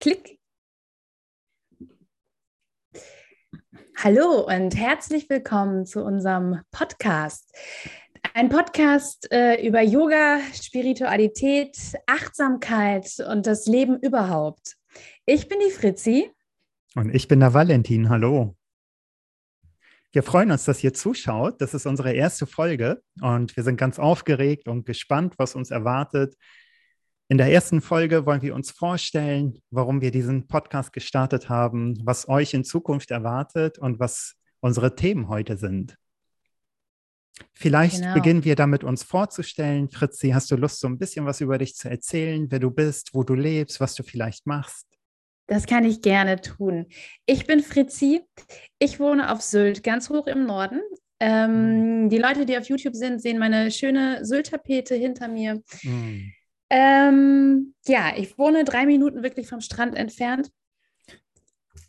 Klick. Hallo und herzlich willkommen zu unserem Podcast. Ein Podcast äh, über Yoga, Spiritualität, Achtsamkeit und das Leben überhaupt. Ich bin die Fritzi. Und ich bin der Valentin. Hallo. Wir freuen uns, dass ihr zuschaut. Das ist unsere erste Folge und wir sind ganz aufgeregt und gespannt, was uns erwartet. In der ersten Folge wollen wir uns vorstellen, warum wir diesen Podcast gestartet haben, was euch in Zukunft erwartet und was unsere Themen heute sind. Vielleicht genau. beginnen wir damit, uns vorzustellen. Fritzi, hast du Lust, so ein bisschen was über dich zu erzählen, wer du bist, wo du lebst, was du vielleicht machst? Das kann ich gerne tun. Ich bin Fritzi. Ich wohne auf Sylt, ganz hoch im Norden. Ähm, mm. Die Leute, die auf YouTube sind, sehen meine schöne Sylt-Tapete hinter mir. Mm. Ähm, ja, ich wohne drei Minuten wirklich vom Strand entfernt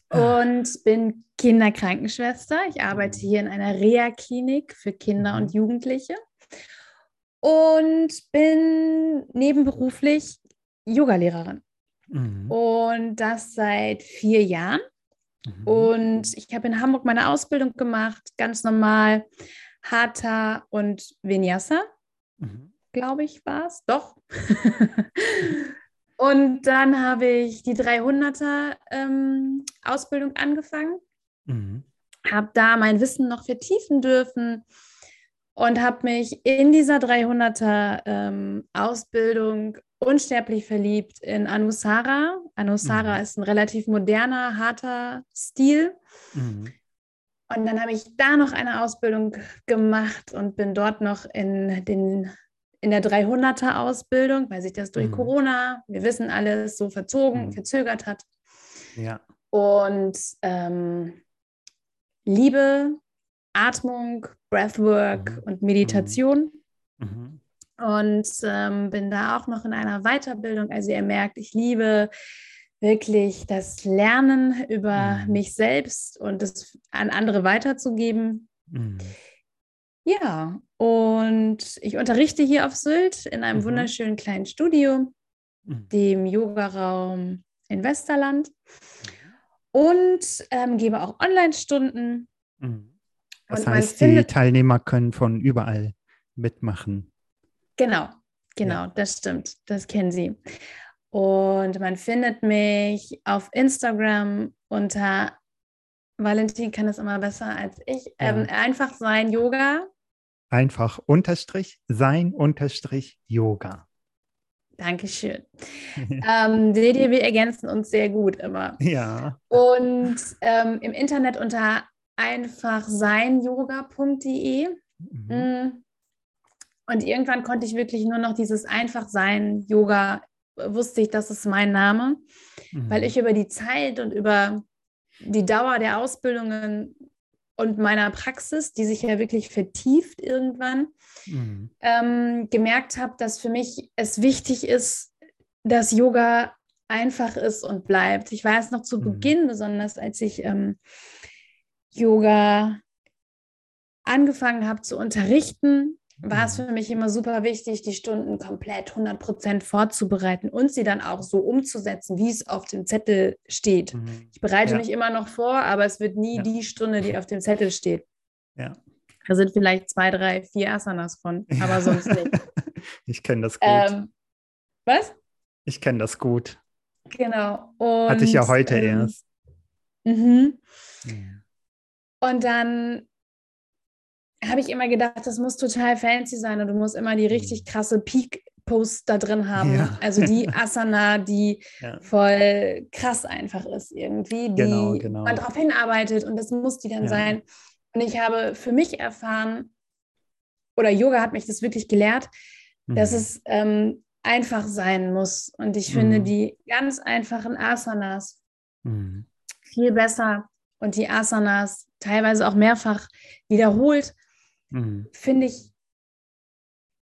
und bin Kinderkrankenschwester. Ich arbeite hier in einer Reha-Klinik für Kinder und. Jugendliche und bin nebenberuflich Yogalehrerin. Mhm. Und das seit vier Jahren. Mhm. Und ich habe in Hamburg meine Ausbildung gemacht, ganz normal Hatha und Vinyasa. Mhm glaube ich, war es. Doch. und dann habe ich die 300er ähm, Ausbildung angefangen, mhm. habe da mein Wissen noch vertiefen dürfen und habe mich in dieser 300er ähm, Ausbildung unsterblich verliebt in Anusara. Anusara mhm. ist ein relativ moderner, harter Stil. Mhm. Und dann habe ich da noch eine Ausbildung gemacht und bin dort noch in den in der 300er Ausbildung, weil sich das durch mhm. Corona, wir wissen alles, so verzogen, mhm. verzögert hat. Ja. Und ähm, Liebe, Atmung, Breathwork mhm. und Meditation. Mhm. mhm. Und ähm, bin da auch noch in einer Weiterbildung. Also ihr merkt, ich liebe wirklich das Lernen über mhm. mich selbst und es an andere weiterzugeben. Mhm. Ja, und ich unterrichte hier auf Sylt in einem mhm. wunderschönen kleinen Studio, mhm. dem Yogaraum in Westerland. Und ähm, gebe auch Online-Stunden. Mhm. Das und heißt, die Teilnehmer können von überall mitmachen. Genau, genau, ja. das stimmt. Das kennen sie. Und man findet mich auf Instagram unter Valentin kann es immer besser als ich. Ja. Ähm, einfach sein Yoga einfach unterstrich sein unterstrich Yoga. Dankeschön. ähm, seht ihr, wir ergänzen uns sehr gut immer. Ja. Und ähm, im Internet unter einfachseinyoga.de. Mhm. Mm. Und irgendwann konnte ich wirklich nur noch dieses Einfachsein Yoga, wusste ich, das ist mein Name, mhm. weil ich über die Zeit und über die Dauer der Ausbildungen und meiner Praxis, die sich ja wirklich vertieft irgendwann, mhm. ähm, gemerkt habe, dass für mich es wichtig ist, dass Yoga einfach ist und bleibt. Ich weiß noch zu mhm. Beginn, besonders als ich ähm, Yoga angefangen habe zu unterrichten, war es mhm. für mich immer super wichtig, die Stunden komplett 100 Prozent vorzubereiten und sie dann auch so umzusetzen, wie es auf dem Zettel steht. Mhm. Ich bereite ja. mich immer noch vor, aber es wird nie ja. die Stunde, die auf dem Zettel steht. Ja. Da sind vielleicht zwei, drei, vier Asanas von, aber sonst nicht. ich kenne das gut. Ähm, was? Ich kenne das gut. Genau. Und, Hatte ich ja heute ähm, erst. Mhm. Und dann habe ich immer gedacht, das muss total fancy sein und du musst immer die mhm. richtig krasse Peak-Posts da drin haben. Ja. Also die Asana, die ja. voll krass einfach ist irgendwie, die genau, genau. man darauf hinarbeitet und das muss die dann ja. sein. Und ich habe für mich erfahren, oder Yoga hat mich das wirklich gelehrt, mhm. dass es ähm, einfach sein muss. Und ich mhm. finde die ganz einfachen Asanas mhm. viel besser und die Asanas teilweise auch mehrfach wiederholt mhm. finde ich,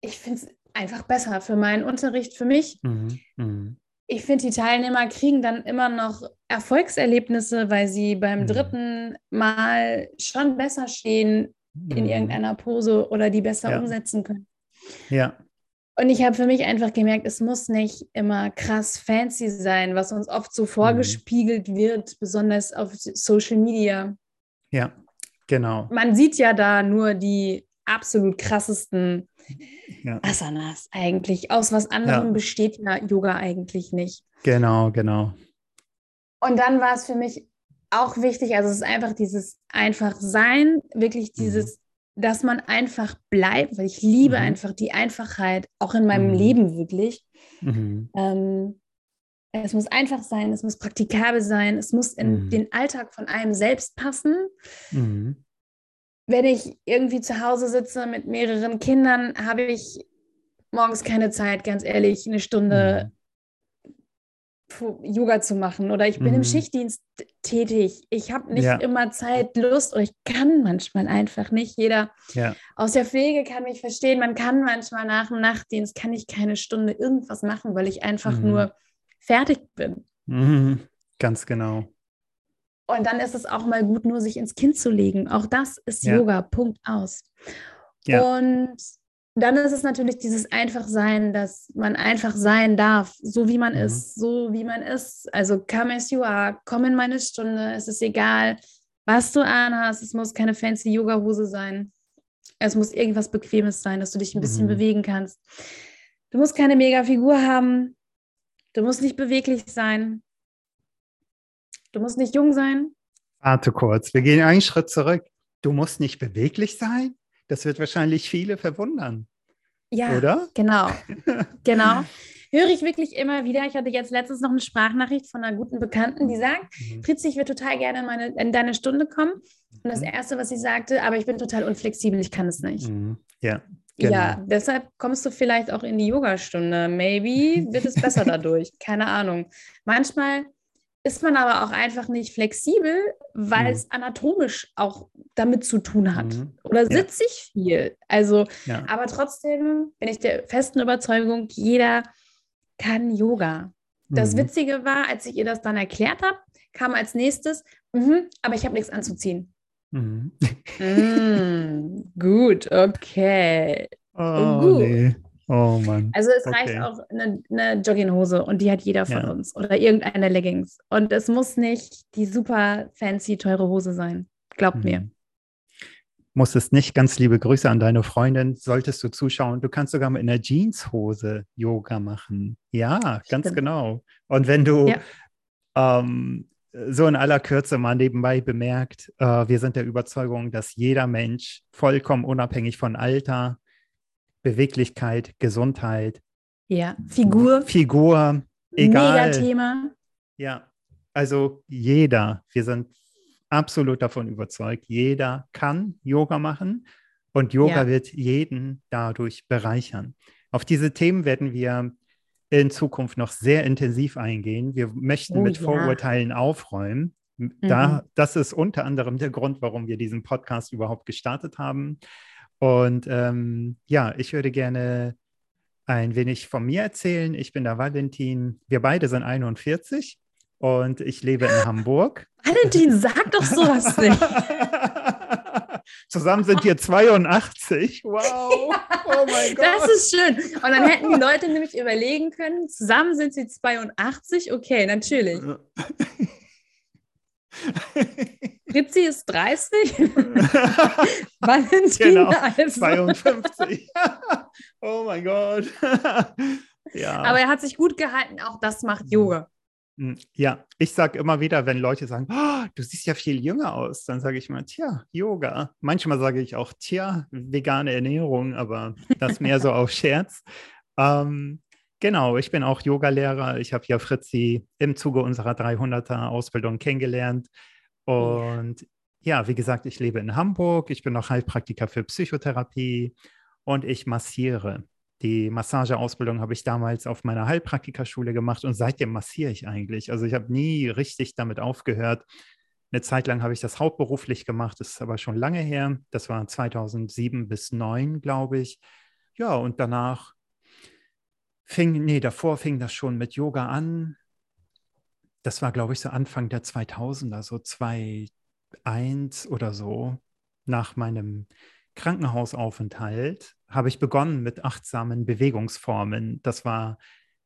ich finde es einfach besser für meinen Unterricht, für mich. Mhm. Mhm. Ich finde, die Teilnehmer kriegen dann immer noch Erfolgserlebnisse, weil sie beim mhm. dritten Mal schon besser stehen in mhm. irgendeiner Pose oder die besser ja. umsetzen können. Ja. Und ich habe für mich einfach gemerkt, es muss nicht immer krass fancy sein, was uns oft so vorgespiegelt mhm. wird, besonders auf Social Media. Ja, genau. Man sieht ja da nur die absolut krassesten ja. Asanas eigentlich. Aus was anderem ja. besteht ja Yoga eigentlich nicht. Genau, genau. Und dann war es für mich auch wichtig, also es ist einfach dieses einfach sein, wirklich mhm. dieses, mhm. dass man einfach bleibt, weil ich liebe mhm. einfach die Einfachheit, auch in meinem mhm. Leben wirklich. Mhm. Ähm, es muss einfach sein, es muss praktikabel sein, es muss in mhm. den Alltag von einem selbst passen. Wenn ich irgendwie zu Hause sitze mit mehreren Kindern, habe ich morgens keine Zeit, ganz ehrlich, eine Stunde Yoga zu machen oder ich bin mhm. im Schichtdienst tätig. Ich habe nicht ja. immer Zeit, Lust oder ich kann manchmal einfach nicht. Jeder ja. aus der Pflege kann mich verstehen. Man kann manchmal nach dem Nachtdienst, kann ich keine Stunde irgendwas machen, weil ich einfach mhm. nur fertig bin. Mhm. Ganz genau. Und dann ist es auch mal gut, nur sich ins Kind zu legen. Auch das ist ja. Yoga, Punkt aus. Und dann ist es natürlich dieses Einfachsein, dass man einfach sein darf, so wie man mhm. ist, so wie man ist. Also come as you are, komm in meine Stunde, es ist egal, was du anhast, es muss keine fancy Yoga-Hose sein. Es muss irgendwas Bequemes sein, dass du dich ein bisschen mhm. bewegen kannst. Du musst keine Mega-Figur haben. Du musst nicht beweglich sein. Du musst nicht jung sein. Warte kurz, wir gehen einen Schritt zurück. Du musst nicht beweglich sein? Das wird wahrscheinlich viele verwundern. Ja, oder? Genau. genau. Höre ich wirklich immer wieder. Ich hatte jetzt letztens noch eine Sprachnachricht von einer guten Bekannten, die sagt: mhm. Fritzi, ich würde total gerne in, meine, in deine Stunde kommen. Und das mhm. Erste, was sie sagte, aber ich bin total unflexibel, ich kann es nicht. Mhm. Ja. Genau. Ja, deshalb kommst du vielleicht auch in die Yogastunde. Maybe wird es besser dadurch. Keine Ahnung. Manchmal ist man aber auch einfach nicht flexibel, weil mhm. es anatomisch auch damit zu tun hat. Mhm. Oder sitze ja. ich viel? Also, ja. aber trotzdem bin ich der festen Überzeugung, jeder kann Yoga. Das mhm. Witzige war, als ich ihr das dann erklärt habe, kam als nächstes, mhm, aber ich habe nichts anzuziehen. Mhm. mm, gut, okay. Oh, gut. Nee. Oh Mann. Also es okay. reicht auch eine, eine, Jogginghose und die hat jeder von ja. uns oder irgendeine Leggings. Und es muss nicht die super fancy, teure Hose sein. Glaubt mhm. mir. Muss es nicht. Ganz liebe Grüße an deine Freundin. Solltest du zuschauen, du kannst sogar mit einer Jeanshose Yoga machen. Ja, ganz Stimmt. genau. Und wenn du ja. ähm, so in aller Kürze mal nebenbei bemerkt, äh, wir sind der Überzeugung, dass jeder Mensch vollkommen unabhängig von Alter, Beweglichkeit, Gesundheit. Ja, Figur. Figur, egal. Mega-Thema. Ja, also jeder, wir sind absolut davon überzeugt, jeder kann Yoga machen und Yoga ja. wird jeden dadurch bereichern. Auf diese Themen werden wir in Zukunft noch sehr intensiv eingehen. Wir möchten oh, mit ja. Vorurteilen aufräumen. Da, mhm. Das ist unter anderem der Grund, warum wir diesen Podcast überhaupt gestartet haben. Und ähm, ja, ich würde gerne ein wenig von mir erzählen. Ich bin der Valentin. Wir beide sind 41 und ich lebe in Hamburg. Valentin, sag doch sowas nicht. Zusammen sind wir 82. Wow. Oh mein Gott. Das ist schön. Und dann hätten die Leute nämlich überlegen können, zusammen sind sie 82. Okay, natürlich. Fritzi ist 30. Valentin genau, also. 52. oh mein Gott. ja. Aber er hat sich gut gehalten, auch das macht Yoga. Hm, ja, ich sage immer wieder, wenn Leute sagen, oh, du siehst ja viel jünger aus, dann sage ich mal, tja, Yoga. Manchmal sage ich auch, tja, vegane Ernährung, aber das mehr so auf Scherz. Ähm, Genau, ich bin auch Yogalehrer. Ich habe ja Fritzi im Zuge unserer 300er Ausbildung kennengelernt. Und ja, wie gesagt, ich lebe in Hamburg. Ich bin noch Heilpraktiker für Psychotherapie und ich massiere. Die Massageausbildung habe ich damals auf meiner Heilpraktikerschule gemacht und seitdem massiere ich eigentlich. Also ich habe nie richtig damit aufgehört. Eine Zeit lang habe ich das hauptberuflich gemacht, das ist aber schon lange her. Das war 2007 bis 2009, glaube ich. Ja, und danach fing, nee, davor fing das schon mit Yoga an. Das war, glaube ich, so Anfang der 2000er, so 2001 oder so, nach meinem Krankenhausaufenthalt habe ich begonnen mit achtsamen Bewegungsformen. Das war,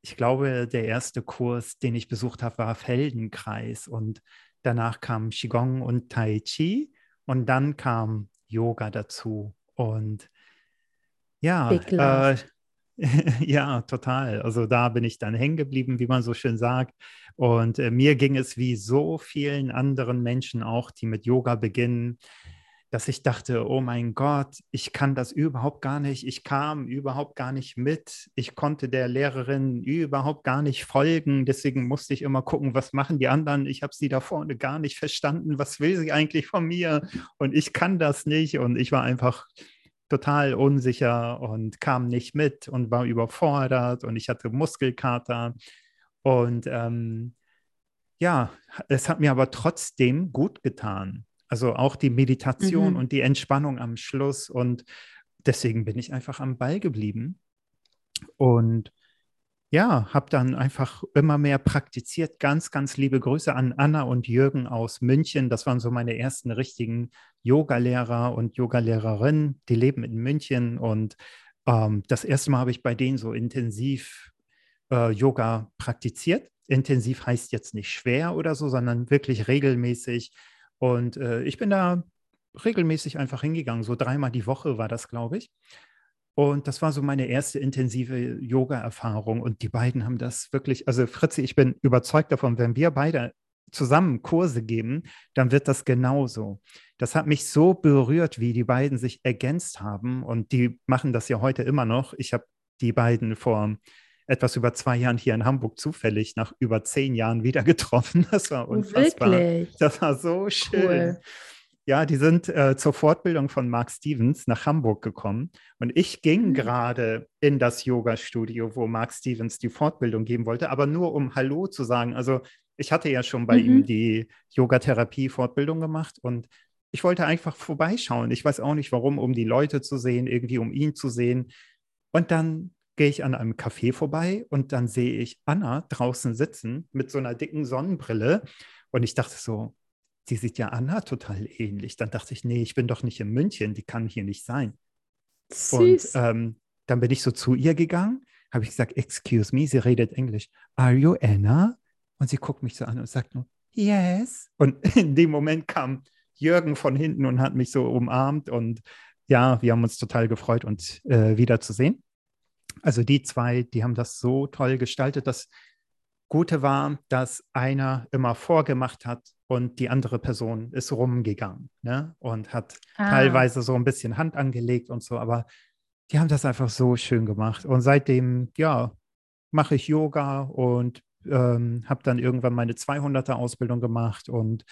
ich glaube, der erste Kurs, den ich besucht habe, war Feldenkreis und danach kam Qigong und Tai Chi und dann kam Yoga dazu und ja, äh, ja, total. Also da bin ich dann hängen geblieben, wie man so schön sagt. Und äh, mir ging es wie so vielen anderen Menschen auch, die mit Yoga beginnen, dass ich dachte, oh mein Gott, ich kann das überhaupt gar nicht. Ich kam überhaupt gar nicht mit. Ich konnte der Lehrerin überhaupt gar nicht folgen. Deswegen musste ich immer gucken, was machen die anderen. Ich habe sie da vorne gar nicht verstanden. Was will sie eigentlich von mir? Und ich kann das nicht. Und ich war einfach total unsicher und kam nicht mit und war überfordert und ich hatte Muskelkater. Und ähm, ja, es hat mir aber trotzdem gut getan. Also auch die Meditation mhm. und die Entspannung am Schluss. Und deswegen bin ich einfach am Ball geblieben. Und ja, habe dann einfach immer mehr praktiziert. Ganz, ganz liebe Grüße an Anna und Jürgen aus München. Das waren so meine ersten richtigen Yogalehrer und Yogalehrerinnen. Die leben in München und ähm, das erste Mal habe ich bei denen so intensiv äh, Yoga praktiziert. Intensiv heißt jetzt nicht schwer oder so, sondern wirklich regelmäßig. Und äh, ich bin da regelmäßig einfach hingegangen. So dreimal die Woche war das, glaube ich. Und das war so meine erste intensive Yoga-Erfahrung. Und die beiden haben das wirklich, also Fritzi, ich bin überzeugt davon, wenn wir beide zusammen Kurse geben, dann wird das genauso. Das hat mich so berührt, wie die beiden sich ergänzt haben. Und die machen das ja heute immer noch. Ich habe die beiden vor etwas über zwei Jahren hier in Hamburg zufällig nach über zehn Jahren wieder getroffen. Das war unfassbar. Wirklich? Das war so schön. Cool. Ja, die sind äh, zur Fortbildung von Mark Stevens nach Hamburg gekommen und ich ging mhm. gerade in das Yoga-Studio, wo Mark Stevens die Fortbildung geben wollte, aber nur um Hallo zu sagen. Also ich hatte ja schon bei mhm. ihm die Yoga-Therapie-Fortbildung gemacht und ich wollte einfach vorbeischauen. Ich weiß auch nicht warum, um die Leute zu sehen, irgendwie um ihn zu sehen. Und dann gehe ich an einem Café vorbei und dann sehe ich Anna draußen sitzen mit so einer dicken Sonnenbrille. Und ich dachte so, die sieht ja Anna total ähnlich. Dann dachte ich, nee, ich bin doch nicht in München, die kann hier nicht sein. Süß. Und ähm, dann bin ich so zu ihr gegangen, habe ich gesagt, excuse me, sie redet Englisch. Are you Anna? Und sie guckt mich so an und sagt nur, yes. Und in dem Moment kam Jürgen von hinten und hat mich so umarmt und ja, wir haben uns total gefreut, uns äh, wiederzusehen. Also die zwei, die haben das so toll gestaltet. Das Gute war, dass einer immer vorgemacht hat, und die andere Person ist rumgegangen ne? und hat ah. teilweise so ein bisschen Hand angelegt und so, aber die haben das einfach so schön gemacht. Und seitdem, ja, mache ich Yoga und ähm, habe dann irgendwann meine 200er Ausbildung gemacht und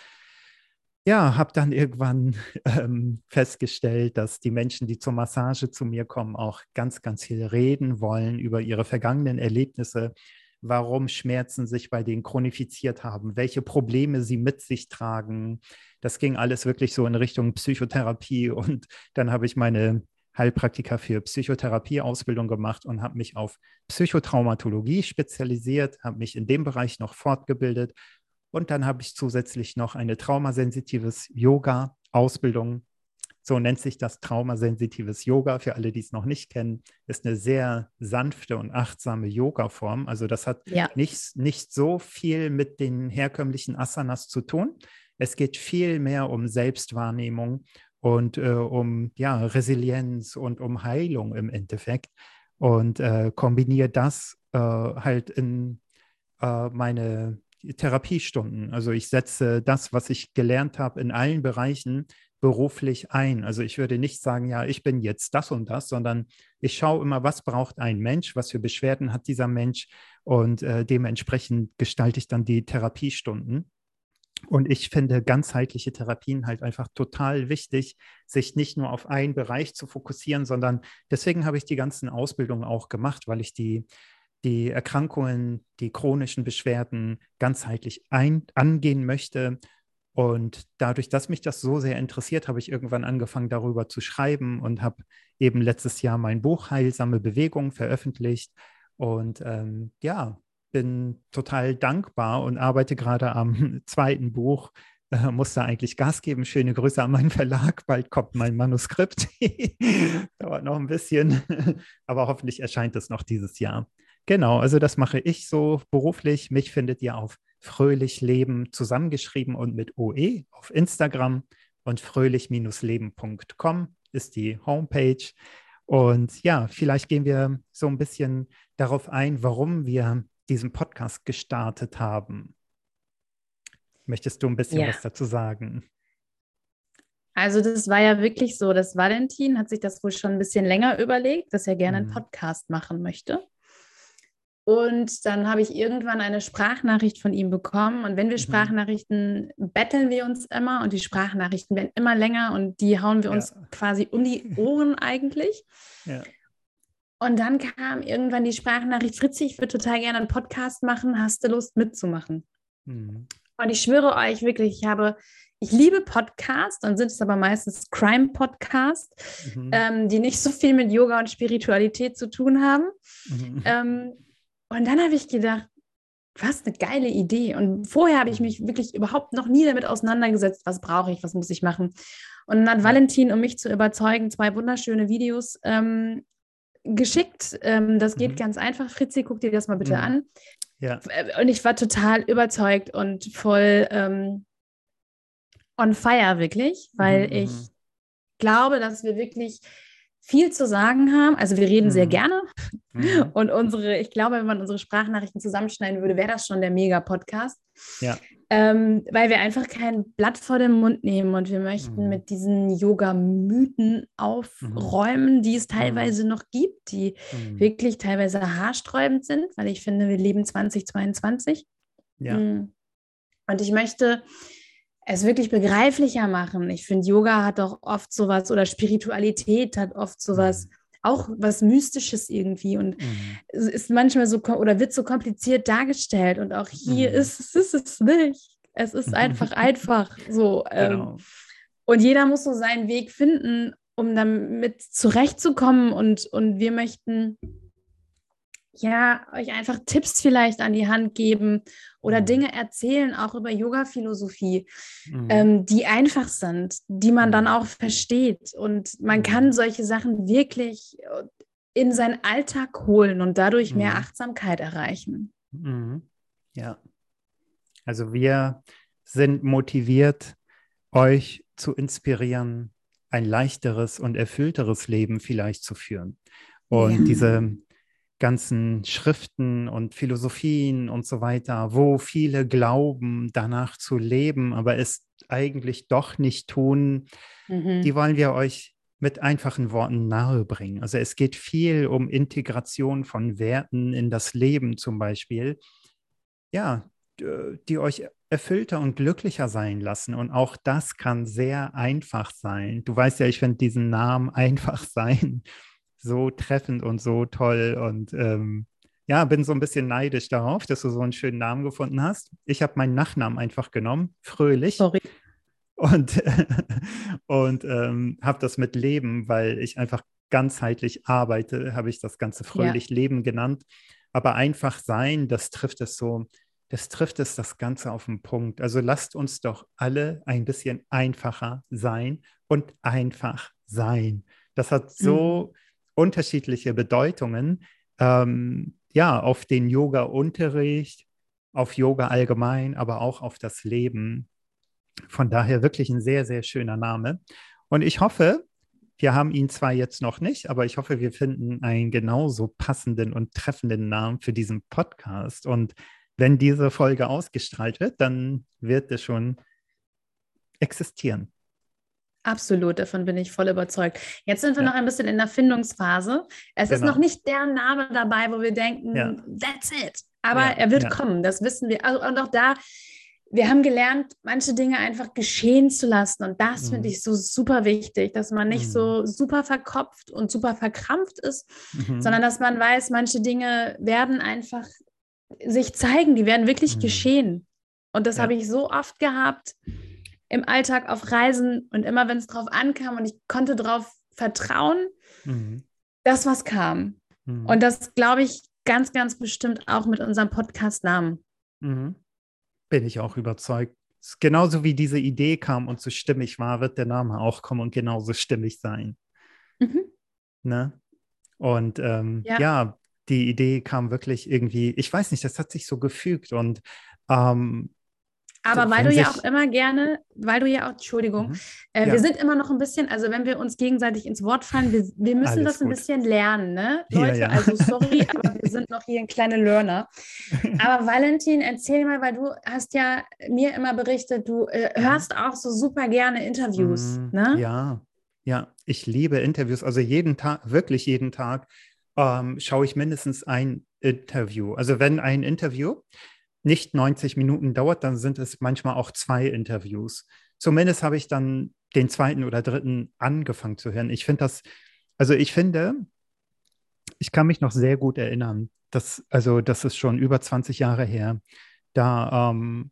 ja, habe dann irgendwann ähm, festgestellt, dass die Menschen, die zur Massage zu mir kommen, auch ganz, ganz viel reden wollen über ihre vergangenen Erlebnisse warum Schmerzen sich bei denen chronifiziert haben, welche Probleme sie mit sich tragen. Das ging alles wirklich so in Richtung Psychotherapie und dann habe ich meine Heilpraktiker für Psychotherapie-Ausbildung gemacht und habe mich auf Psychotraumatologie spezialisiert, habe mich in dem Bereich noch fortgebildet und dann habe ich zusätzlich noch eine traumasensitives Yoga-Ausbildung so nennt sich das traumasensitives Yoga. Für alle, die es noch nicht kennen, ist eine sehr sanfte und achtsame Yoga-Form. Also das hat ja. nicht, nicht so viel mit den herkömmlichen Asanas zu tun. Es geht viel mehr um Selbstwahrnehmung und äh, um ja, Resilienz und um Heilung im Endeffekt. Und äh, kombiniere das äh, halt in äh, meine Therapiestunden. Also ich setze das, was ich gelernt habe, in allen Bereichen beruflich ein. Also ich würde nicht sagen, ja, ich bin jetzt das und das, sondern ich schaue immer, was braucht ein Mensch, was für Beschwerden hat dieser Mensch und äh, dementsprechend gestalte ich dann die Therapiestunden. Und ich finde ganzheitliche Therapien halt einfach total wichtig, sich nicht nur auf einen Bereich zu fokussieren, sondern deswegen habe ich die ganzen Ausbildungen auch gemacht, weil ich die, die Erkrankungen, die chronischen Beschwerden ganzheitlich ein, angehen möchte und dadurch, dass mich das so sehr interessiert, habe ich irgendwann angefangen, darüber zu schreiben und habe eben letztes Jahr mein Buch Heilsame Bewegung veröffentlicht. Und ähm, ja, bin total dankbar und arbeite gerade am zweiten Buch, äh, muss da eigentlich Gas geben. Schöne Grüße an meinen Verlag. Bald kommt mein Manuskript. Dauert noch ein bisschen, aber hoffentlich erscheint es noch dieses Jahr. Genau, also das mache ich so beruflich. Mich findet ihr auf Fröhlich Leben zusammengeschrieben und mit OE auf Instagram und fröhlich-leben.com ist die Homepage. Und ja, vielleicht gehen wir so ein bisschen darauf ein, warum wir diesen Podcast gestartet haben. Möchtest du ein bisschen ja. was dazu sagen? Also das war ja wirklich so, dass Valentin hat sich das wohl schon ein bisschen länger überlegt, dass er gerne einen mhm. Podcast machen möchte. Und dann habe ich irgendwann eine Sprachnachricht von ihm bekommen. Und wenn wir mhm. Sprachnachrichten betteln wir uns immer und die Sprachnachrichten werden immer länger und die hauen wir uns ja. quasi um die Ohren eigentlich. Ja. Und dann kam irgendwann die Sprachnachricht, Fritzi, ich würde total gerne einen Podcast machen, hast du Lust mitzumachen? Mhm. Und ich schwöre euch wirklich, ich habe, ich liebe Podcasts, dann sind es aber meistens Crime-Podcasts, mhm. ähm, die nicht so viel mit Yoga und Spiritualität zu tun haben. Mhm. Ähm, und dann habe ich gedacht, was eine geile Idee. Und vorher habe ich mich wirklich überhaupt noch nie damit auseinandergesetzt, was brauche ich, was muss ich machen. Und dann hat Valentin, um mich zu überzeugen, zwei wunderschöne Videos ähm, geschickt. Ähm, das geht mhm. ganz einfach. Fritzi, guck dir das mal bitte mhm. an. Ja. Äh, und ich war total überzeugt und voll ähm, on fire, wirklich, weil mhm. ich mhm. glaube, dass wir wirklich viel zu sagen haben. Also wir reden mhm. sehr gerne. Mhm. Und unsere, ich glaube, wenn man unsere Sprachnachrichten zusammenschneiden würde, wäre das schon der Mega-Podcast. Ja. Ähm, weil wir einfach kein Blatt vor den Mund nehmen und wir möchten mhm. mit diesen Yoga-Mythen aufräumen, mhm. die es teilweise noch gibt, die mhm. wirklich teilweise haarsträubend sind, weil ich finde, wir leben 2022. Ja. Und ich möchte es wirklich begreiflicher machen. Ich finde, Yoga hat auch oft sowas oder Spiritualität hat oft sowas, mhm. Auch was Mystisches irgendwie und mhm. ist manchmal so oder wird so kompliziert dargestellt. Und auch hier mhm. ist, ist es nicht. Es ist einfach einfach so. Ähm, genau. und jeder muss so seinen Weg finden, um damit zurechtzukommen. Und, und wir möchten ja, euch einfach Tipps vielleicht an die Hand geben oder mhm. Dinge erzählen, auch über Yoga-Philosophie, mhm. ähm, die einfach sind, die man dann mhm. auch versteht. Und man kann mhm. solche Sachen wirklich äh, in seinen Alltag holen und dadurch mehr mhm. Achtsamkeit erreichen. Ja. Also wir sind motiviert, euch zu inspirieren, ein leichteres und erfüllteres Leben vielleicht zu führen. Und ja. diese ganzen Schriften und Philosophien und so weiter, wo viele glauben, danach zu leben, aber es eigentlich doch nicht tun, mhm. die wollen wir euch mit einfachen Worten nahebringen. Also es geht viel um Integration von Werten in das Leben zum Beispiel. Ja, die euch erfüllter und glücklicher sein lassen. Und auch das kann sehr einfach sein. Du weißt ja, ich finde diesen Namen einfach sein so treffend und so toll und ähm, ja, bin so ein bisschen neidisch darauf, dass du so einen schönen Namen gefunden hast. Ich habe meinen Nachnamen einfach genommen, Fröhlich. Sorry. Und, und ähm, habe das mit Leben, weil ich einfach ganzheitlich arbeite, habe ich das Ganze Fröhlich ja. Leben genannt. Aber einfach sein, das trifft es so, das trifft es das Ganze auf den Punkt. Also lasst uns doch alle ein bisschen einfacher sein und einfach sein. Das hat so. Mhm unterschiedliche Bedeutungen ähm, ja, auf den Yoga-Unterricht, auf Yoga allgemein, aber auch auf das Leben. Von daher wirklich ein sehr, sehr schöner Name. Und ich hoffe, wir haben ihn zwar jetzt noch nicht, aber ich hoffe, wir finden einen genauso passenden und treffenden Namen für diesen Podcast. Und wenn diese Folge ausgestrahlt wird, dann wird es schon existieren. Absolut, davon bin ich voll überzeugt. Jetzt sind wir ja. noch ein bisschen in der Findungsphase. Es genau. ist noch nicht der Name dabei, wo wir denken, ja. that's it. Aber ja. er wird kommen, das wissen wir. Also, und auch da, wir haben gelernt, manche Dinge einfach geschehen zu lassen. Und das mhm. finde ich so super wichtig, dass man nicht mhm. so super verkopft und super verkrampft ist, mhm. sondern dass man weiß, manche Dinge werden einfach sich zeigen, die werden wirklich mhm. geschehen. Und das habe ich so oft gehabt im Alltag auf Reisen und immer, wenn es drauf ankam und ich konnte darauf vertrauen, mhm. das, was kam. Mhm. Und das glaube ich ganz, ganz bestimmt auch mit unserem Podcast-Namen. Mhm. Bin ich auch überzeugt. genauso wie diese Idee kam und so stimmig war, wird der Name auch kommen und genauso stimmig sein. Mhm. Ne? Und ähm, ja. ja. die Idee kam wirklich irgendwie, ich weiß nicht, das hat sich so gefügt und ähm, aber weil du ja auch immer gerne, weil du ja auch, Entschuldigung, mhm. äh, ja. wir sind immer noch ein bisschen, also wenn wir uns gegenseitig ins Wort fallen, wir, wir müssen Alles das ein gut. bisschen lernen, ne? Leute, ja, ja. also sorry, aber wir sind noch hier ein kleiner Learner. Aber Valentin, erzähl mal, weil du hast ja mir immer berichtet, du äh, hörst auch so super gerne Interviews, mhm. ne? Ja, ja, ich liebe Interviews, also jeden Tag, wirklich jeden Tag ähm, schaue ich mindestens ein Interview. Also wenn ein Interview nicht 90 Minuten dauert, dann sind es manchmal auch zwei Interviews. Zumindest habe ich dann den zweiten oder dritten angefangen zu hören. Ich finde das, also ich finde, ich kann mich noch sehr gut erinnern, dass, also das ist schon über 20 Jahre her, da ähm,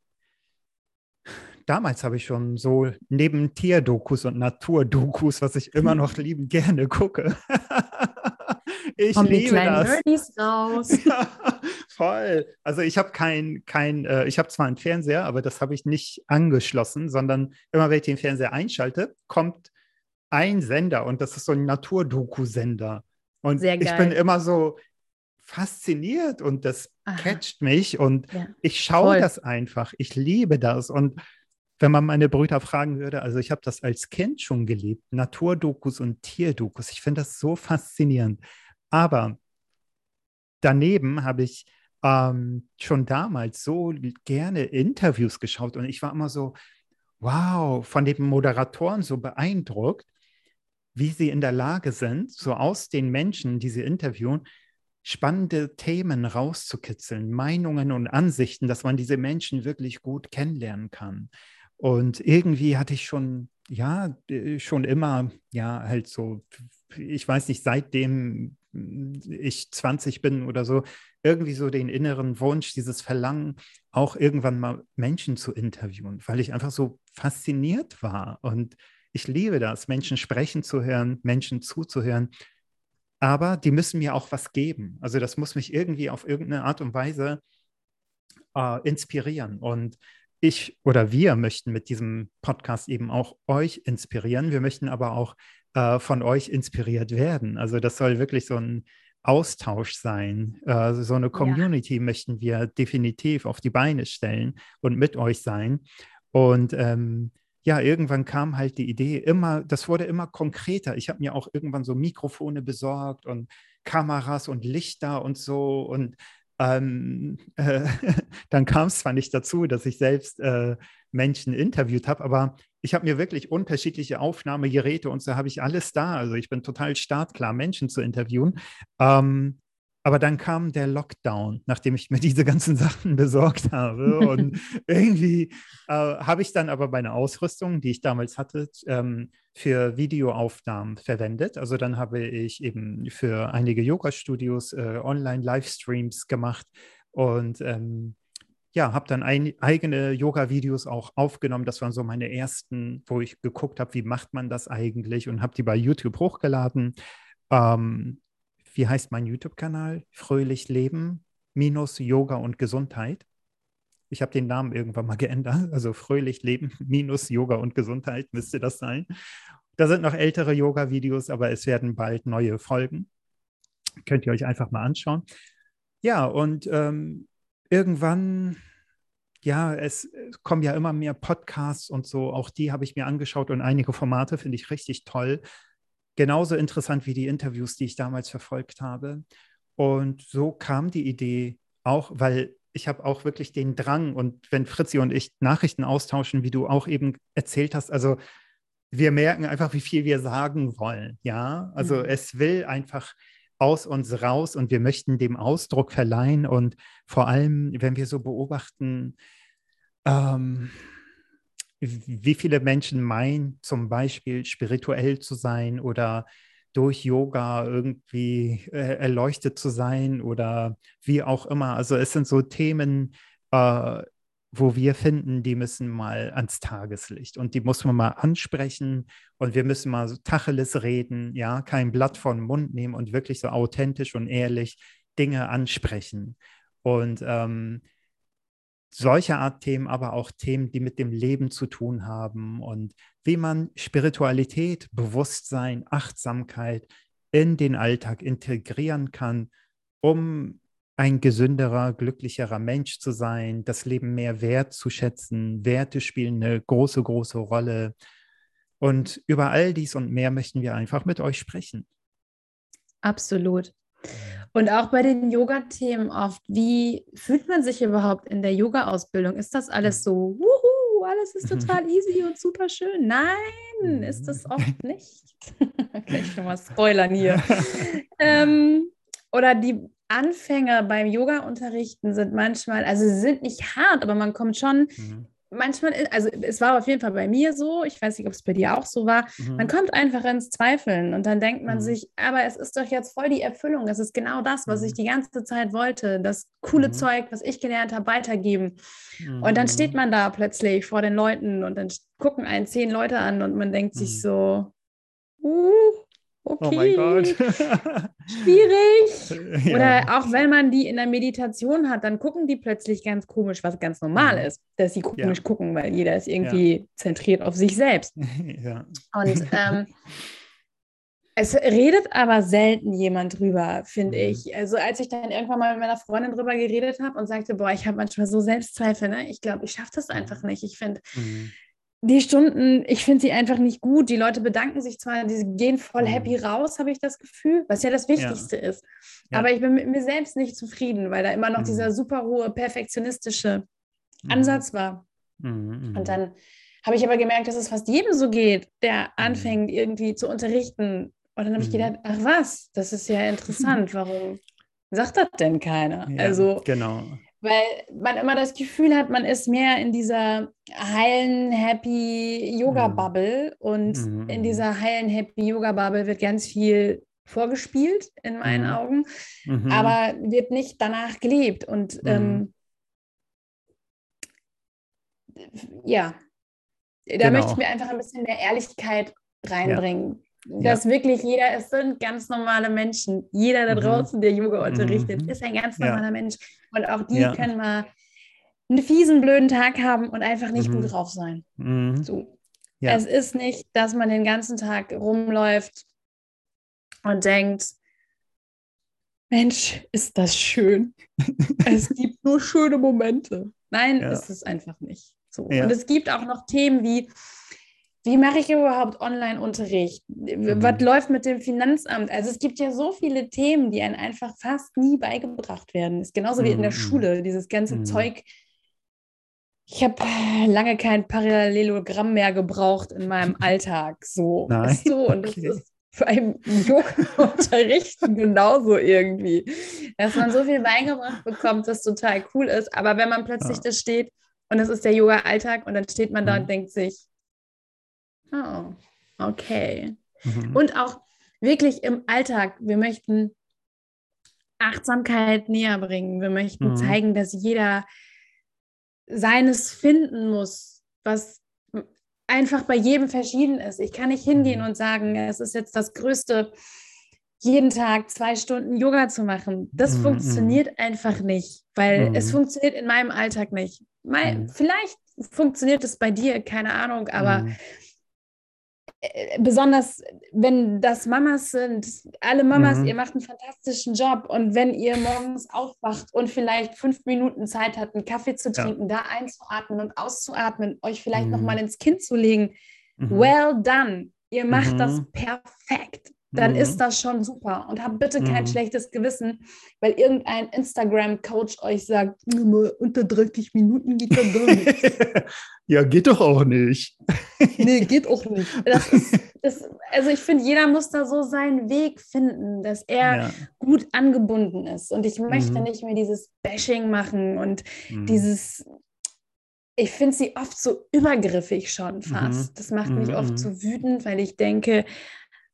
damals habe ich schon so neben Tierdokus und Naturdokus, was ich immer noch liebend gerne gucke. ich Kommen liebe die kleinen das. Nerdies raus. ja, voll. Also ich habe kein, kein äh, ich habe zwar einen Fernseher, aber das habe ich nicht angeschlossen, sondern immer wenn ich den Fernseher einschalte, kommt ein Sender und das ist so ein Naturdoku-Sender. Und ich bin immer so fasziniert und das Aha. catcht mich und ja, ich schaue das einfach. Ich liebe das und wenn man meine Brüder fragen würde, also ich habe das als Kind schon geliebt, Naturdokus und Tierdokus. Ich finde das so faszinierend. Aber daneben habe ich ähm, schon damals so gerne Interviews geschaut und ich war immer so, wow, von den Moderatoren so beeindruckt, wie sie in der Lage sind, so aus den Menschen, die sie interviewen, spannende Themen rauszukitzeln, Meinungen und Ansichten, dass man diese Menschen wirklich gut kennenlernen kann. Und irgendwie hatte ich schon, ja, äh, schon immer, ja, halt so, ich weiß nicht, seitdem ich 20 bin oder so, irgendwie so den inneren Wunsch, dieses Verlangen, auch irgendwann mal Menschen zu interviewen, weil ich einfach so fasziniert war. Und ich liebe das, Menschen sprechen zu hören, Menschen zuzuhören. Aber die müssen mir auch was geben. Also das muss mich irgendwie auf irgendeine Art und Weise äh, inspirieren. Und ich oder wir möchten mit diesem Podcast eben auch euch inspirieren. Wir möchten aber auch äh, von euch inspiriert werden. Also das soll wirklich so ein Austausch sein. Äh, so eine Community ja. möchten wir definitiv auf die Beine stellen und mit euch sein. Und ähm, ja, irgendwann kam halt die Idee, immer, das wurde immer konkreter. Ich habe mir auch irgendwann so Mikrofone besorgt und Kameras und Lichter und so. Und ähm, äh, dann kam es zwar nicht dazu, dass ich selbst äh, Menschen interviewt habe, aber ich habe mir wirklich unterschiedliche Aufnahmegeräte und so habe ich alles da. Also ich bin total startklar, Menschen zu interviewen. Ähm, aber dann kam der Lockdown, nachdem ich mir diese ganzen Sachen besorgt habe. Und irgendwie äh, habe ich dann aber meine Ausrüstung, die ich damals hatte, ähm, für Videoaufnahmen verwendet. Also dann habe ich eben für einige Yoga-Studios äh, Online-Livestreams gemacht und ähm, ja, habe dann ein, eigene Yoga-Videos auch aufgenommen. Das waren so meine ersten, wo ich geguckt habe, wie macht man das eigentlich und habe die bei YouTube hochgeladen. Ähm, wie heißt mein YouTube-Kanal? Fröhlich Leben minus Yoga und Gesundheit. Ich habe den Namen irgendwann mal geändert. Also Fröhlich Leben minus Yoga und Gesundheit müsste das sein. Da sind noch ältere Yoga-Videos, aber es werden bald neue Folgen. Könnt ihr euch einfach mal anschauen. Ja, und ähm, irgendwann, ja, es, kommen ja immer mehr Podcasts und so. Auch die habe ich mir angeschaut und einige Formate finde ich richtig toll genauso interessant wie die Interviews, die ich damals verfolgt habe. Und so kam die Idee auch, weil ich habe auch wirklich den Drang und wenn Fritzi und ich Nachrichten austauschen, wie du auch eben erzählt hast, also wir merken einfach, wie viel wir sagen wollen. Ja, also mhm. es will einfach aus uns raus und wir möchten dem Ausdruck verleihen und vor allem, wenn wir so beobachten, ähm, wie viele Menschen meinen, zum Beispiel spirituell zu sein oder durch Yoga irgendwie äh, erleuchtet zu sein oder wie auch immer. Also es sind so Themen, äh, wo wir finden, die müssen mal ans Tageslicht und die muss man mal ansprechen und wir müssen mal so Tacheles reden, ja, kein Blatt von Mund nehmen und wirklich so authentisch und ehrlich Dinge ansprechen. Und ähm, solche Art Themen, aber auch Themen, die mit dem Leben zu tun haben und wie man Spiritualität, Bewusstsein, Achtsamkeit in den Alltag integrieren kann, um ein gesünderer, glücklicherer Mensch zu sein, das Leben mehr wertzuschätzen. Werte spielen eine große, große Rolle. Und über all dies und mehr möchten wir einfach mit euch sprechen. Absolut. Und auch bei den Yoga-Themen oft, wie fühlt man sich überhaupt in der Yoga-Ausbildung? Ist das alles so, wuhu, alles ist total easy und super schön? Nein, ist das oft nicht. Kann ich schon mal spoilern hier. ähm, oder die Anfänger beim Yoga-Unterrichten sind manchmal, also sie sind nicht hart, aber man kommt schon mhm manchmal, also es war auf jeden Fall bei mir so, ich weiß nicht, ob es bei dir auch so war, mhm. man kommt einfach ins Zweifeln und dann denkt man mhm. sich, aber es ist doch jetzt voll die Erfüllung, es ist genau das, was mhm. ich die ganze Zeit wollte, das coole mhm. Zeug, was ich gelernt habe, weitergeben. Und dann steht mhm. man da plötzlich vor den Leuten und dann gucken einen zehn Leute an und man denkt sich mhm. so, uh, okay, oh mein Gott. schwierig. Ja. Oder auch wenn man die in der Meditation hat, dann gucken die plötzlich ganz komisch, was ganz normal mhm. ist, dass sie komisch ja. gucken, weil jeder ist irgendwie ja. zentriert auf sich selbst. Und ähm, es redet aber selten jemand drüber, finde mhm. ich. Also als ich dann irgendwann mal mit meiner Freundin drüber geredet habe und sagte, boah, ich habe manchmal so Selbstzweifel, ne? ich glaube, ich schaffe das einfach nicht. Ich finde, mhm die Stunden, ich finde sie einfach nicht gut. Die Leute bedanken sich zwar, die gehen voll mhm. happy raus, habe ich das Gefühl, was ja das Wichtigste ja. ist. Ja. Aber ich bin mit mir selbst nicht zufrieden, weil da immer noch mhm. dieser super hohe perfektionistische mhm. Ansatz war. Mhm, mhm. Und dann habe ich aber gemerkt, dass es fast jedem so geht, der anfängt irgendwie zu unterrichten. Und dann habe ich gedacht, ach was, das ist ja interessant. Warum sagt das denn keiner? Ja, also genau weil man immer das Gefühl hat, man ist mehr in dieser heilen, happy Yoga-Bubble mhm. und mhm. in dieser heilen, happy Yoga-Bubble wird ganz viel vorgespielt, in meinen mhm. Augen, mhm. aber wird nicht danach gelebt und mhm. ähm, ja, da genau. möchte ich mir einfach ein bisschen mehr Ehrlichkeit reinbringen. Ja. Dass wirklich jeder, es sind ganz normale Menschen. Jeder da mhm. draußen, der Yoga unterrichtet, ist ein ganz normaler ja. Mensch. Und auch die ja. können mal einen fiesen, blöden Tag haben und einfach nicht mhm. gut drauf sein. Mhm. So. Ja. Es ist nicht, dass man den ganzen Tag rumläuft und denkt, Mensch, ist das schön. es gibt nur schöne Momente. Nein, ja. ist es einfach nicht. So. Und es gibt auch noch Themen wie, wie mache ich überhaupt Online-Unterricht? Mhm. Was läuft mit dem Finanzamt? Also es gibt ja so viele Themen, die einem einfach fast nie beigebracht werden. Ist genauso wie in der mhm. Schule, dieses ganze mhm. Zeug. Ich habe lange kein Parallelogramm mehr gebraucht in meinem Alltag. So, Nein. Weißt du? Und okay. das ist beim Yoga-Unterrichten genauso irgendwie. Dass man so viel beigebracht bekommt, das total cool ist. Aber wenn man plötzlich ja. da steht und das ist der Yoga-Alltag und dann steht man da mhm. und denkt sich, Oh, okay. Mhm. Und auch wirklich im Alltag, wir möchten Achtsamkeit näher bringen. Wir möchten mhm. zeigen, dass jeder seines finden muss, was einfach bei jedem verschieden ist. Ich kann nicht hingehen mhm. und sagen, es ist jetzt das Größte, jeden Tag zwei Stunden Yoga zu machen. Das mhm. funktioniert einfach nicht, weil es mhm. funktioniert in meinem Alltag nicht. Mein, mhm. vielleicht funktioniert es bei dir, keine Ahnung, aber besonders wenn das Mamas sind, alle Mamas, mhm. ihr macht einen fantastischen Job und wenn ihr morgens aufwacht und vielleicht fünf Minuten Zeit habt, einen Kaffee zu trinken, ja. da einzuatmen und auszuatmen, euch vielleicht mhm. nochmal ins Kind zu legen, mhm. well done, ihr macht das mhm. perfekt dann mhm. ist das schon super. Und habt bitte kein mhm. schlechtes Gewissen, weil irgendein Instagram-Coach euch sagt, unter 30 Minuten geht das gar nicht. ja, geht doch auch nicht. nee, geht auch nicht. Das ist, das, also ich finde, jeder muss da so seinen Weg finden, dass er ja. gut angebunden ist. Und ich möchte mhm. nicht mehr dieses Bashing machen und mhm. dieses ich finde sie oft so übergriffig schon fast. Mhm. Das macht mich oft mhm. so wütend, weil ich denke,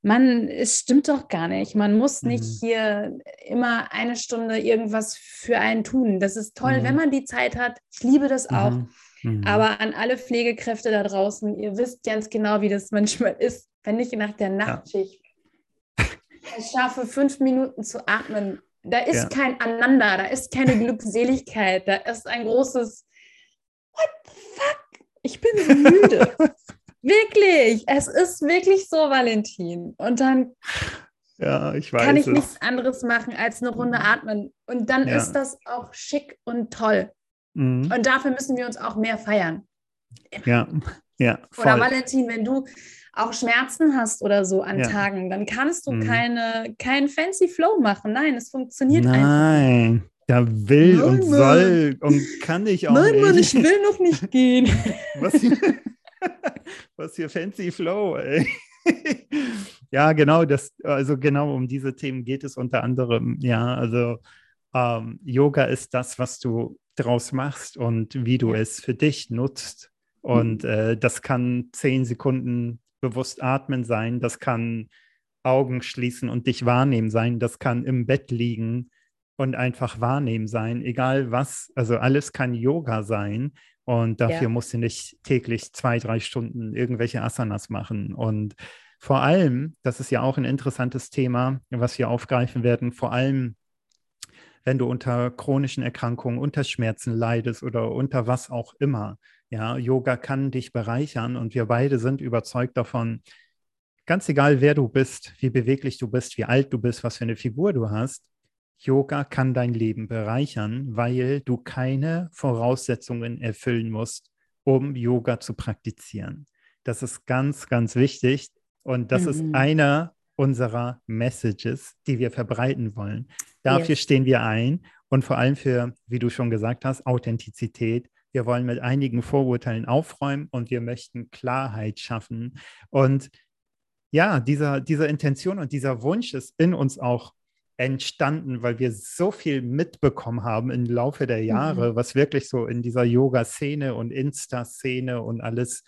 Mann, es stimmt doch gar nicht. Man muss nicht mhm. hier immer eine Stunde irgendwas für einen tun. Das ist toll, mhm. wenn man die Zeit hat. Ich liebe das auch. Mhm. mhm. Aber an alle Pflegekräfte da draußen, ihr wisst ganz genau, wie das manchmal ist, wenn ich nach der Nachtschicht ja. es schaffe, fünf Minuten zu atmen. Da ist ja. kein Aneinander, da ist keine Glückseligkeit, da ist ein großes what the fuck? Ich bin so müde. wirklich, es ist wirklich so, Valentin. Und dann ja, ich kann ich es. nichts anderes machen, als eine Runde atmen. Und dann Ja. ist das auch schick und toll. Mhm. Und dafür müssen wir uns auch mehr feiern. Ja, ja, Oder voll. Valentin, wenn du auch Schmerzen hast oder so an Ja. Tagen, dann kannst du Mhm. keine, keinen fancy Flow machen. Nein, es funktioniert einfach. Nein, da will Nein, und Mann. soll und kann ich auch Nein, nicht. Mann, ich will noch nicht gehen. Was was hier fancy Flow, ey. ja, genau, das, also genau um diese Themen geht es unter anderem. Ja, also ähm, Yoga ist das, was du draus machst und wie du es für dich nutzt. Und äh, das kann zehn Sekunden bewusst atmen sein, das kann Augen schließen und dich wahrnehmen sein, das kann im Bett liegen und einfach wahrnehmen sein, egal was, also alles kann Yoga sein. Und dafür Ja. musst du nicht täglich zwei, drei Stunden irgendwelche Asanas machen. Und vor allem, das ist ja auch ein interessantes Thema, was wir aufgreifen werden, vor allem, wenn du unter chronischen Erkrankungen, unter Schmerzen leidest oder unter was auch immer. Ja, Yoga kann dich bereichern und wir beide sind überzeugt davon, ganz egal wer du bist, wie beweglich du bist, wie alt du bist, was für eine Figur du hast, Yoga kann dein Leben bereichern, weil du keine Voraussetzungen erfüllen musst, um Yoga zu praktizieren. Das ist ganz, ganz wichtig und das ist Mhm. einer unserer Messages, die wir verbreiten wollen. Dafür Yes. stehen wir ein und vor allem für, wie du schon gesagt hast, Authentizität. Wir wollen mit einigen Vorurteilen aufräumen und wir möchten Klarheit schaffen. Und ja, dieser, diese Intention und dieser Wunsch ist in uns auch entstanden, weil wir so viel mitbekommen haben im Laufe der Jahre, was wirklich so in dieser Yoga-Szene und Insta-Szene und alles.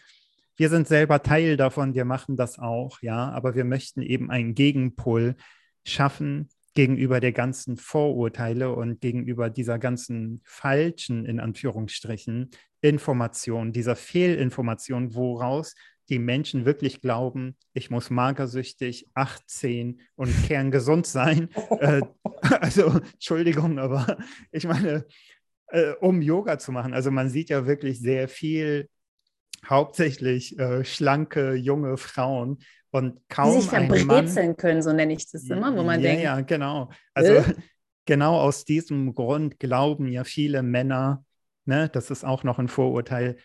Wir sind selber Teil davon, wir machen das auch, ja, aber wir möchten eben einen Gegenpol schaffen gegenüber der ganzen Vorurteile und gegenüber dieser ganzen falschen, in Anführungsstrichen, Information, dieser Fehlinformation, woraus die Menschen wirklich glauben, ich muss magersüchtig, 18 und kerngesund sein. äh, also, Entschuldigung, aber ich meine, äh, um Yoga zu machen. Also man sieht ja wirklich sehr viel, hauptsächlich äh, schlanke, junge Frauen und Die kaum sich ein Mann. verbrezeln können, so nenne ich das immer, wo man ja, denkt, Ja, genau. Also Äh? genau aus diesem Grund glauben ja viele Männer, ne, das ist auch noch ein Vorurteil,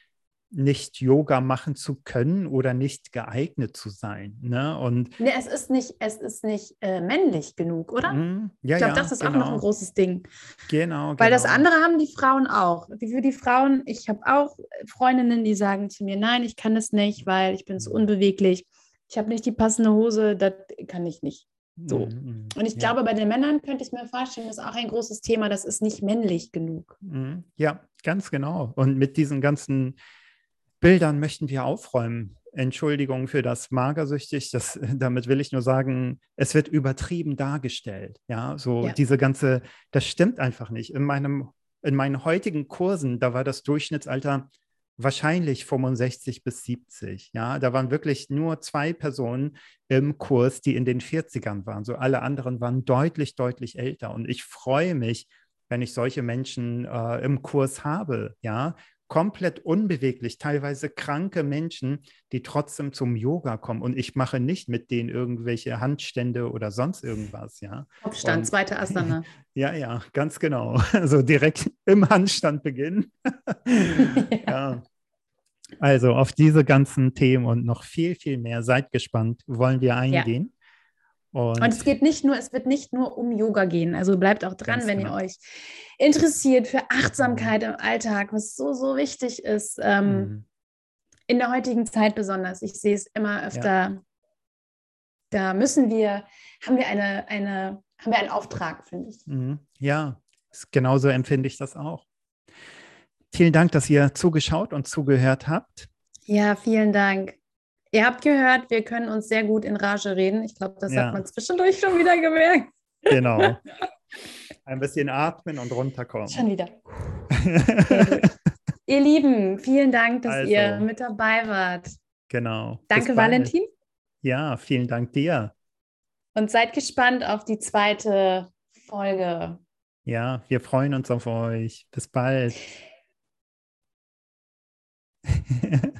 nicht Yoga machen zu können oder nicht geeignet zu sein. Ne? Und nee, es ist nicht, es ist nicht äh, männlich genug, oder? mh, ja, ich glaube, ja, das ist genau, auch noch ein großes Ding. Genau, Weil das genau. andere haben die Frauen auch. Für die Frauen, ich habe auch Freundinnen, die sagen zu mir, nein, ich kann das nicht, weil ich bin so unbeweglich. Ich habe nicht die passende Hose, das kann ich nicht. so. Mhm, Und ich ja. glaube, bei den Männern könnte ich mir vorstellen, das ist auch ein großes Thema, das ist nicht männlich genug. Mhm. Ja, ganz genau. Und mit diesen ganzen Bildern möchten wir aufräumen. Entschuldigung für das magersüchtig. Das, damit will ich nur sagen, es wird übertrieben dargestellt. Ja, so Ja. diese ganze, das stimmt einfach nicht. In meinem, in meinen heutigen Kursen, da war das Durchschnittsalter wahrscheinlich 65 bis 70. Ja, da waren wirklich nur zwei Personen im Kurs, die in den 40ern waren. So alle anderen waren deutlich, deutlich älter. Und ich freue mich, wenn ich solche Menschen äh, im Kurs habe. Ja, komplett unbeweglich, teilweise kranke Menschen, die trotzdem zum Yoga kommen. Und ich mache nicht mit denen irgendwelche Handstände oder sonst irgendwas, ja. Kopfstand, zweite Asana. Ja, ja, ganz genau. Also direkt im Handstand beginnen. ja. Also auf diese ganzen Themen und noch viel, viel mehr, seid gespannt, wollen wir eingehen. Und, Und es geht nicht nur, es wird nicht nur um Yoga gehen. Also bleibt auch dran, wenn genau. ihr euch interessiert für Achtsamkeit im Alltag, was so, so wichtig ist. Ähm, Mhm. in der heutigen Zeit besonders. Ich sehe es immer öfter. Da müssen wir, haben wir eine, eine, haben wir einen Auftrag, finde ich. Mhm. Ja, genauso empfinde ich das auch. Vielen Dank, dass ihr zugeschaut und zugehört habt. Ja, vielen Dank. Ihr habt gehört, wir können uns sehr gut in Rage reden. Ich glaube, das Ja. hat man zwischendurch schon wieder gemerkt. Genau. Ein bisschen atmen und runterkommen. Schon wieder. Ihr Lieben, vielen Dank, dass Also, ihr mit dabei wart. genau. Danke. Valentin. Ja, vielen Dank dir. Und seid gespannt auf die zweite Folge. Ja, wir freuen uns auf euch. Bis bald.